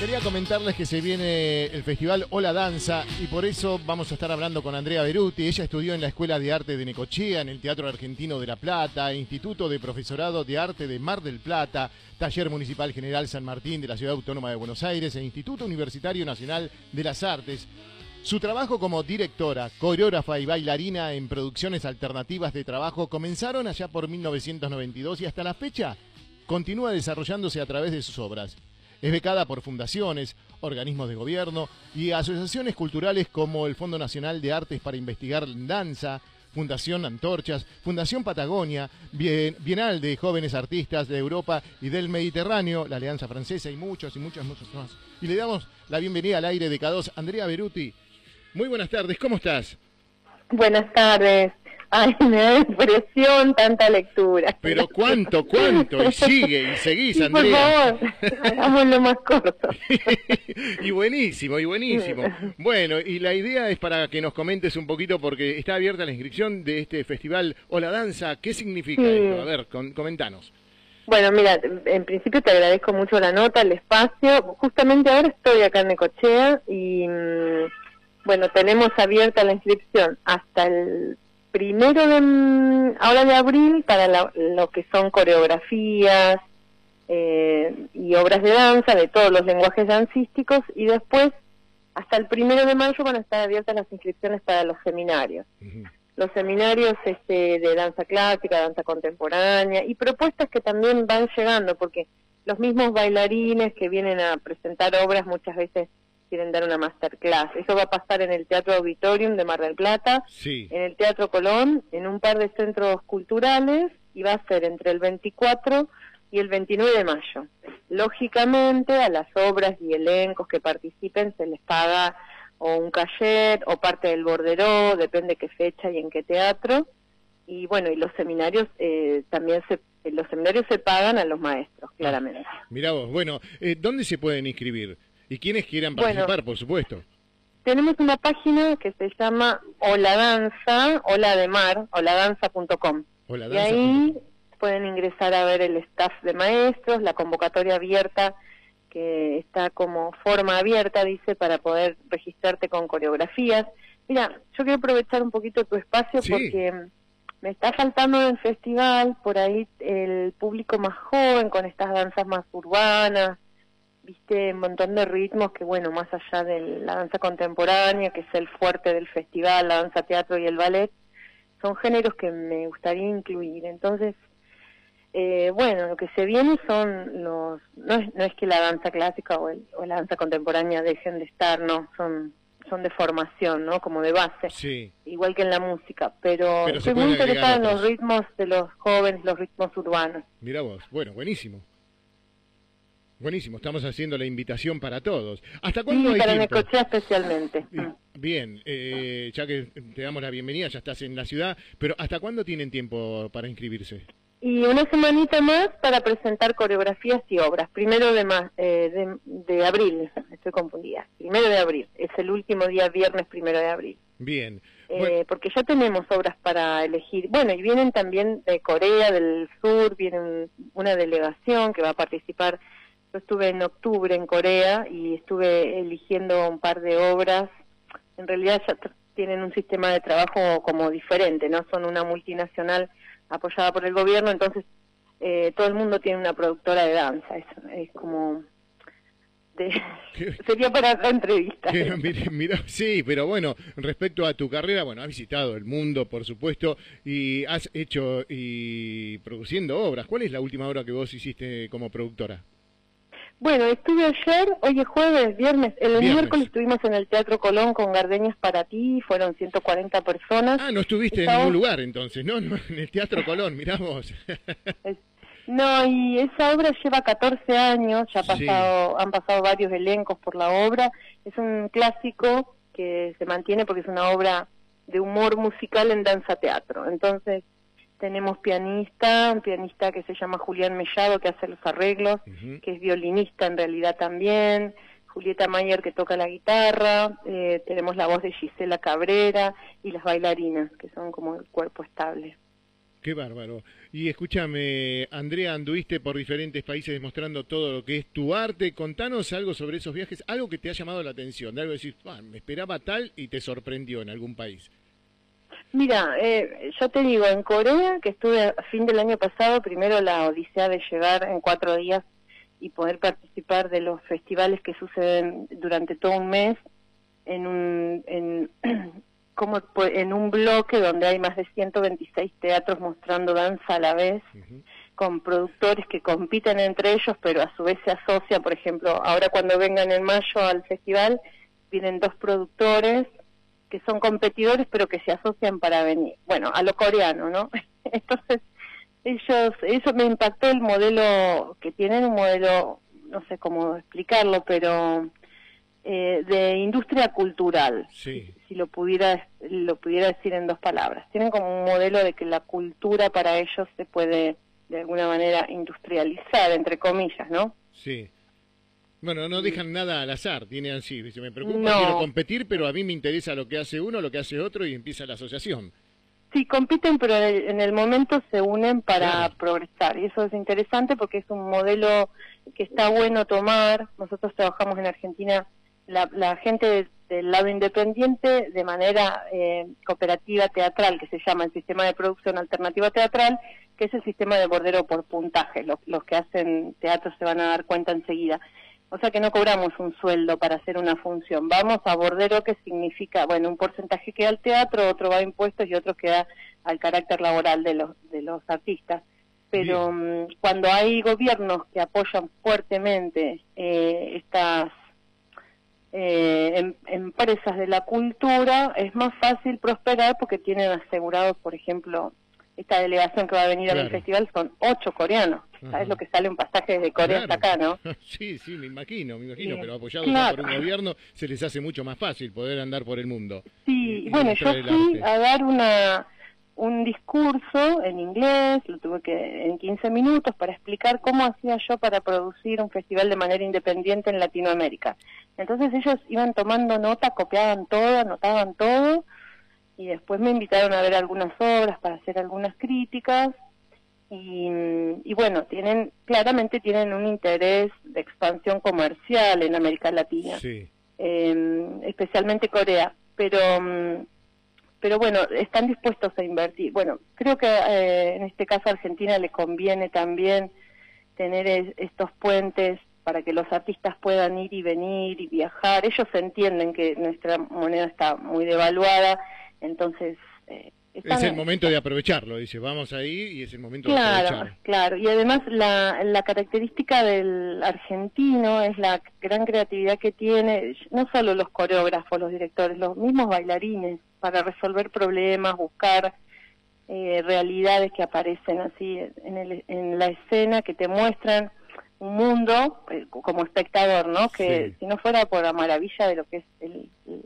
Quería comentarles que se viene el festival Hola Danza y por eso vamos a estar hablando con Andrea Beruti. Ella estudió en la Escuela de Arte de Necochea, en el Teatro Argentino de La Plata, Instituto de Profesorado de Arte de Mar del Plata, Taller Municipal General San Martín de la Ciudad Autónoma de Buenos Aires e Instituto Universitario Nacional de las Artes. Su trabajo como directora, coreógrafa y bailarina en producciones alternativas de trabajo comenzaron allá por 1992 y hasta la fecha continúa desarrollándose a través de sus obras. Es becada por fundaciones, organismos de gobierno y asociaciones culturales como el Fondo Nacional de Artes para Investigar Danza, Fundación Antorchas, Fundación Patagonia, Bienal de Jóvenes Artistas de Europa y del Mediterráneo, la Alianza Francesa y muchos y muchos, muchos más. Y le damos la bienvenida al aire de K2, Andrea Beruti. Muy buenas tardes, ¿cómo estás? Buenas tardes. Ay, me da impresión tanta lectura. Pero cuánto, cuánto, y sigue, y seguís, Andrea. Por favor, hagámoslo más corto. y buenísimo, y buenísimo. Bueno, y la idea es para que nos comentes un poquito, porque está abierta la inscripción de este festival Hola Danza. ¿Qué significa esto? A ver, comentanos. Bueno, mira, en principio te agradezco mucho la nota, el espacio. Justamente ahora estoy acá en Necochea y, mm, bueno, tenemos abierta la inscripción hasta el primero de mm, ahora de abril para lo que son coreografías eh, y obras de danza de todos los lenguajes dancísticos y después hasta el primero de mayo van a estar abiertas las inscripciones para los seminarios. Los seminarios este, de danza clásica, danza contemporánea y propuestas que también van llegando porque los mismos bailarines que vienen a presentar obras muchas veces quieren dar una masterclass. Eso va a pasar en el Teatro Auditorium de Mar del Plata, en el Teatro Colón, en un par de centros culturales y va a ser entre el 24 y el 29 de mayo. Lógicamente a las obras y elencos que participen se les paga o un cachet o parte del borderó, depende qué fecha y en qué teatro. Y bueno, y los seminarios eh, también se los seminarios se pagan a los maestros, claramente. Mira vos, bueno, eh, ¿dónde se pueden inscribir? Y quienes quieran participar, por supuesto. Tenemos una página que se llama Hola Danza, Hola de Mar, holadanza.com. Y ahí pueden ingresar a ver el staff de maestros, la convocatoria abierta que está como forma abierta, dice, para poder registrarte con coreografías. Mira, yo quiero aprovechar un poquito tu espacio porque me está faltando en el festival por ahí el público más joven con estas danzas más urbanas, viste un montón de ritmos que bueno más allá de la danza contemporánea que es el fuerte del festival la danza teatro y el ballet son géneros que me gustaría incluir. Entonces eh, bueno lo que se viene son los no es, no es que la danza clásica o, la danza contemporánea dejen de estar no son son de formación no como de base igual que en la música pero, estoy muy interesada en los ritmos de los jóvenes los ritmos urbanos. Mira vos bueno buenísimo Buenísimo, estamos haciendo la invitación para todos. ¿Hasta cuándo sí, para Necochea especialmente. Bien, eh, ya que te damos la bienvenida, ya estás en la ciudad, pero ¿hasta cuándo tienen tiempo para inscribirse? Y una semanita más para presentar coreografías y obras. Primero de, más, eh, de, abril, estoy confundida. Primero de abril, es el último día, viernes primero de abril. Bien. Eh, porque ya tenemos obras para elegir. Bueno, y vienen también de Corea del Sur, viene una delegación que va a participar yo estuve en octubre en Corea y estuve eligiendo un par de obras. En realidad ya tienen un sistema de trabajo como diferente, ¿no? Son una multinacional apoyada por el gobierno, entonces eh, todo el mundo tiene una productora de danza. Es, es como sería para la entrevista. mira, sí, pero bueno, respecto a tu carrera, bueno, has visitado el mundo, por supuesto, y has hecho y produciendo obras. ¿Cuál es la última obra que vos hiciste como productora? Bueno, estuve ayer, hoy es jueves, viernes, el miércoles estuvimos en el Teatro Colón con Gardeñas para ti, fueron 140 personas. Ah, no estuviste en ningún lugar entonces, ¿no? En el Teatro Colón, miramos. no, y esa obra lleva 14 años, ya ha pasado, han pasado varios elencos por la obra, es un clásico que se mantiene porque es una obra de humor musical en danza teatro, entonces tenemos pianista, un pianista que se llama Julián Mellado que hace los arreglos, que es violinista en realidad también, Julieta Mayer que toca la guitarra, eh, tenemos la voz de Gisela Cabrera y las bailarinas que son como el cuerpo estable. Qué bárbaro. Y escúchame, Andrea, anduviste por diferentes países mostrando todo lo que es tu arte. Contanos algo sobre esos viajes, algo que te ha llamado la atención, de algo que decís, ah, me esperaba tal y te sorprendió en algún país. Mira, eh, yo te digo, en Corea, que estuve a fin del año pasado, primero la odisea de llegar en cuatro días y poder participar de los festivales que suceden durante todo un mes en un, en, como en un bloque donde hay más de 126 teatros mostrando danza a la vez, con productores que compiten entre ellos, pero a su vez se asocian, por ejemplo, ahora cuando vengan en mayo al festival, vienen dos productores que son competidores, pero que se asocian para venir, bueno, a lo coreano, ¿no? Entonces, ellos, eso me impactó el modelo que tienen, un modelo, no sé cómo explicarlo, pero eh, de industria cultural, si lo pudiera, lo pudiera decir en dos palabras. Tienen como un modelo de que la cultura para ellos se puede de alguna manera industrializar, entre comillas, ¿no? Sí. Bueno, no dejan nada al azar, tiene así, me preocupa, quiero competir, pero a mí me interesa lo que hace uno, lo que hace otro y empieza la asociación. Sí, compiten, pero en el momento se unen para progresar. Y eso es interesante porque es un modelo que está bueno tomar. Nosotros trabajamos en Argentina la, gente del lado independiente de manera eh, cooperativa teatral, que se llama el sistema de producción alternativa teatral, que es el sistema de bordero por puntaje. Los, los que hacen teatro se van a dar cuenta enseguida. O sea que no cobramos un sueldo para hacer una función. Vamos a bordero, que significa, bueno, un porcentaje queda al teatro, otro va a impuestos y otro queda al carácter laboral de los, de los artistas. Pero mm, cuando hay gobiernos que apoyan fuertemente eh, estas eh, em, empresas de la cultura es más fácil prosperar porque tienen asegurados, por ejemplo, esta delegación que va a venir al festival son ocho coreanos. ¿Sabes lo que sale un pasaje desde Corea hasta acá, no? sí, sí, me imagino, me imagino, pero apoyados por un gobierno se les hace mucho más fácil poder andar por el mundo. Sí, bueno, yo fui a dar una un discurso en inglés, lo tuve que en 15 minutos para explicar cómo hacía yo para producir un festival de manera independiente en Latinoamérica. Entonces ellos iban tomando nota, copiaban todo, anotaban todo y después me invitaron a ver algunas obras para hacer algunas críticas y, y bueno, tienen claramente tienen un interés de expansión comercial en América Latina, em, especialmente Corea, pero mm, pero bueno, están dispuestos a invertir. Bueno, creo que eh, en este caso a Argentina le conviene también tener estos puentes para que los artistas puedan ir y venir y viajar. Ellos entienden que nuestra moneda está muy devaluada, entonces... Eh, es el momento de aprovecharlo, dice, vamos ahí y es el momento de aprovecharlo. Claro, y además la, la característica del argentino es la gran creatividad que tiene, no solo los coreógrafos, los directores, los mismos bailarines, para resolver problemas, buscar eh, realidades que aparecen así en, el, en la escena, que te muestran un mundo eh, como espectador, ¿no? Que si no fuera por la maravilla de lo que es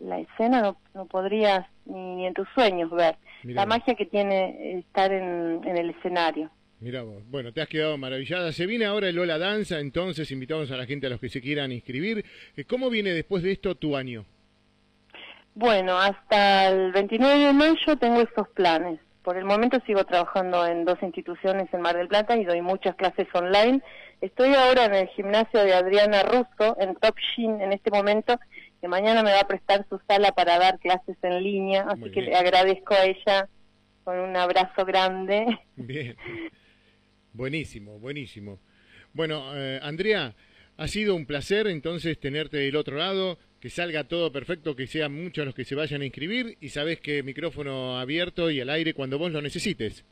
la escena, no, no podrías ni, en tus sueños ver la magia que tiene estar en, en el escenario. Mira vos, bueno, te has quedado maravillada. Se viene ahora el Lola Danza, entonces invitamos a la gente a los que se quieran inscribir. Eh, ¿Cómo viene después de esto tu año? Bueno, hasta el 29 de mayo tengo estos planes. Por el momento sigo trabajando en dos instituciones en Mar del Plata y doy muchas clases online. Estoy ahora en el gimnasio de Adriana Russo, en Top Shin en este momento, que mañana me va a prestar su sala para dar clases en línea, así que le agradezco a ella con un abrazo grande. Bien, buenísimo, buenísimo. Bueno, eh, Andrea, ha sido un placer entonces tenerte del otro lado que salga todo perfecto, que sean muchos los que se vayan a inscribir y sabes que micrófono abierto y al aire cuando vos lo necesites.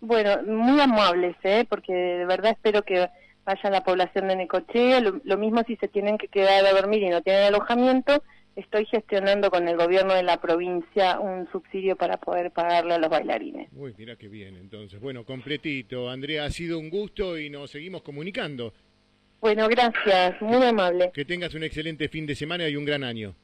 Bueno, muy amables, ¿eh? porque de verdad espero que vaya la población de Necochea. Lo, mismo si se tienen que quedar a dormir y no tienen alojamiento, estoy gestionando con el gobierno de la provincia un subsidio para poder pagarle a los bailarines. Uy, mira qué bien, entonces. Bueno, completito. Andrea, ha sido un gusto y nos seguimos comunicando. Bueno, gracias, muy amable. Que tengas un excelente fin de semana y un gran año.